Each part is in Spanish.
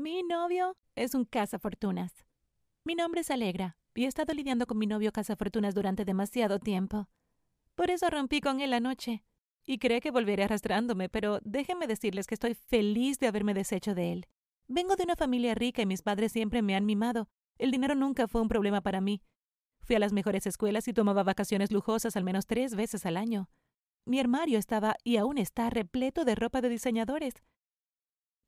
Mi novio es un cazafortunas. Mi nombre es Alegra y he estado lidiando con mi novio cazafortunas durante demasiado tiempo. Por eso rompí con él anoche. Y cree que volveré arrastrándome, pero déjenme decirles que estoy feliz de haberme deshecho de él. Vengo de una familia rica y mis padres siempre me han mimado. El dinero nunca fue un problema para mí. Fui a las mejores escuelas y tomaba vacaciones lujosas al menos tres veces al año. Mi armario estaba y aún está repleto de ropa de diseñadores.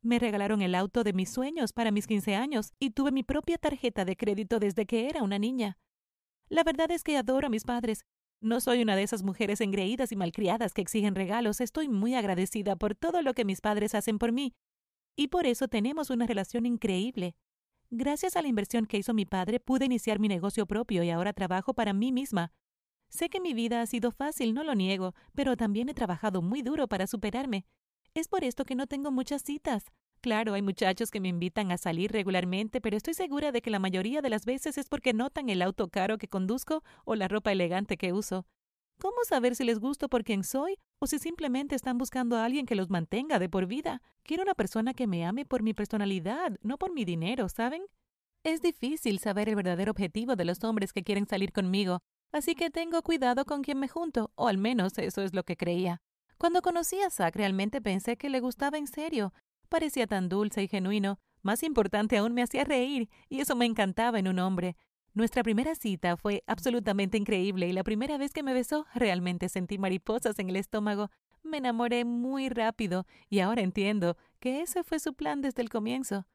Me regalaron el auto de mis sueños para mis 15 años y tuve mi propia tarjeta de crédito desde que era una niña. La verdad es que adoro a mis padres. No soy una de esas mujeres engreídas y malcriadas que exigen regalos. Estoy muy agradecida por todo lo que mis padres hacen por mí. Y por eso tenemos una relación increíble. Gracias a la inversión que hizo mi padre, pude iniciar mi negocio propio y ahora trabajo para mí misma. Sé que mi vida ha sido fácil, no lo niego, pero también he trabajado muy duro para superarme. Es por esto que no tengo muchas citas. Claro, hay muchachos que me invitan a salir regularmente, pero estoy segura de que la mayoría de las veces es porque notan el auto caro que conduzco o la ropa elegante que uso. ¿Cómo saber si les gusto por quien soy o si simplemente están buscando a alguien que los mantenga de por vida? Quiero una persona que me ame por mi personalidad, no por mi dinero, ¿saben? Es difícil saber el verdadero objetivo de los hombres que quieren salir conmigo, así que tengo cuidado con quien me junto, o al menos eso es lo que creía. Cuando conocí a Zack realmente pensé que le gustaba en serio. Parecía tan dulce y genuino. Más importante aún, me hacía reír, y eso me encantaba en un hombre. Nuestra primera cita fue absolutamente increíble y la primera vez que me besó realmente sentí mariposas en el estómago. Me enamoré muy rápido y ahora entiendo que ese fue su plan desde el comienzo.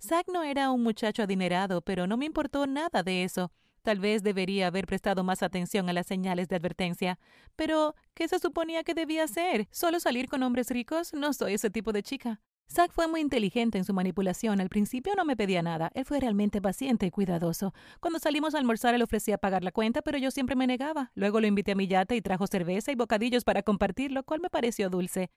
Zack no era un muchacho adinerado, pero no me importó nada de eso. Tal vez debería haber prestado más atención a las señales de advertencia. Pero, ¿qué se suponía que debía hacer? ¿Solo salir con hombres ricos? No soy ese tipo de chica. Zack fue muy inteligente en su manipulación. Al principio no me pedía nada. Él fue realmente paciente y cuidadoso. Cuando salimos a almorzar, él ofrecía pagar la cuenta, pero yo siempre me negaba. Luego lo invité a mi yate y trajo cerveza y bocadillos para compartir, lo cual me pareció dulce.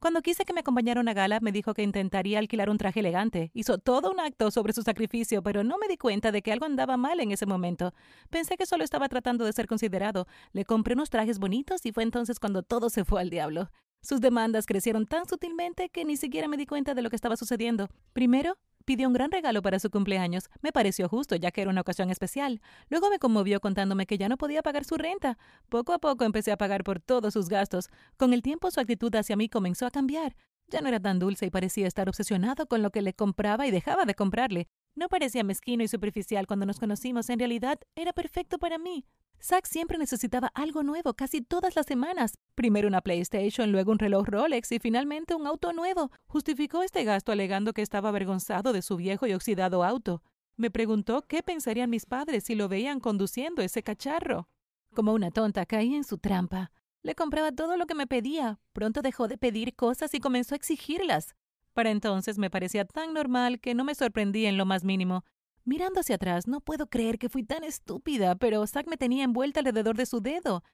Cuando quise que me acompañara a una gala, me dijo que intentaría alquilar un traje elegante. Hizo todo un acto sobre su sacrificio, pero no me di cuenta de que algo andaba mal en ese momento. Pensé que solo estaba tratando de ser considerado. Le compré unos trajes bonitos y fue entonces cuando todo se fue al diablo. Sus demandas crecieron tan sutilmente que ni siquiera me di cuenta de lo que estaba sucediendo. Primero, pidió un gran regalo para su cumpleaños. Me pareció justo, ya que era una ocasión especial. Luego me conmovió contándome que ya no podía pagar su renta. Poco a poco empecé a pagar por todos sus gastos. Con el tiempo su actitud hacia mí comenzó a cambiar. Ya no era tan dulce y parecía estar obsesionado con lo que le compraba y dejaba de comprarle. No parecía mezquino y superficial cuando nos conocimos. En realidad, era perfecto para mí. Zack siempre necesitaba algo nuevo casi todas las semanas. Primero una PlayStation, luego un reloj Rolex y finalmente un auto nuevo. Justificó este gasto alegando que estaba avergonzado de su viejo y oxidado auto. Me preguntó qué pensarían mis padres si lo veían conduciendo ese cacharro. Como una tonta caí en su trampa. Le compraba todo lo que me pedía. Pronto dejó de pedir cosas y comenzó a exigirlas. Para entonces me parecía tan normal que no me sorprendía en lo más mínimo. Mirando hacia atrás, no puedo creer que fui tan estúpida, pero Zack me tenía envuelta alrededor de su dedo.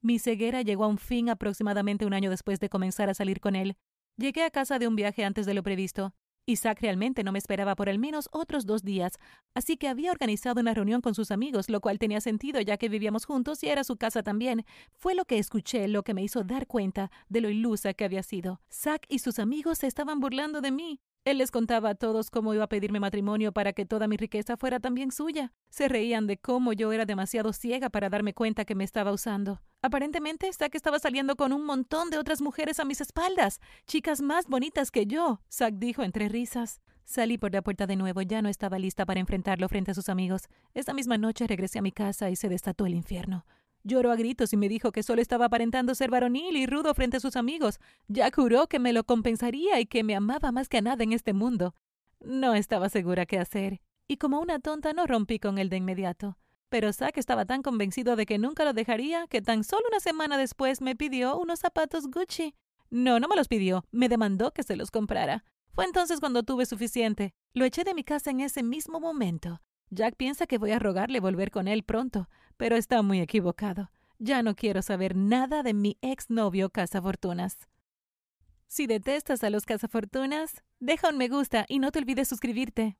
Mi ceguera llegó a un fin aproximadamente un año después de comenzar a salir con él. Llegué a casa de un viaje antes de lo previsto. Isaac realmente no me esperaba por al menos otros dos días, así que había organizado una reunión con sus amigos, lo cual tenía sentido ya que vivíamos juntos y era su casa también. Fue lo que escuché lo que me hizo dar cuenta de lo ilusa que había sido. Zack y sus amigos se estaban burlando de mí. Él les contaba a todos cómo iba a pedirme matrimonio para que toda mi riqueza fuera también suya. Se reían de cómo yo era demasiado ciega para darme cuenta que me estaba usando. Aparentemente, Zack estaba saliendo con un montón de otras mujeres a mis espaldas, chicas más bonitas que yo, Zack dijo entre risas. Salí por la puerta de nuevo, ya no estaba lista para enfrentarlo frente a sus amigos. Esa misma noche regresé a mi casa y se destató el infierno. Lloró a gritos y me dijo que solo estaba aparentando ser varonil y rudo frente a sus amigos. Ya juró que me lo compensaría y que me amaba más que a nada en este mundo. No estaba segura qué hacer, y como una tonta no rompí con él de inmediato. Pero Zack estaba tan convencido de que nunca lo dejaría que tan solo una semana después me pidió unos zapatos Gucci. No, no me los pidió, me demandó que se los comprara. Fue entonces cuando tuve suficiente. Lo eché de mi casa en ese mismo momento. Jack piensa que voy a rogarle volver con él pronto, pero está muy equivocado. Ya no quiero saber nada de mi exnovio cazafortunas. Si detestas a los cazafortunas, deja un me gusta y no te olvides suscribirte.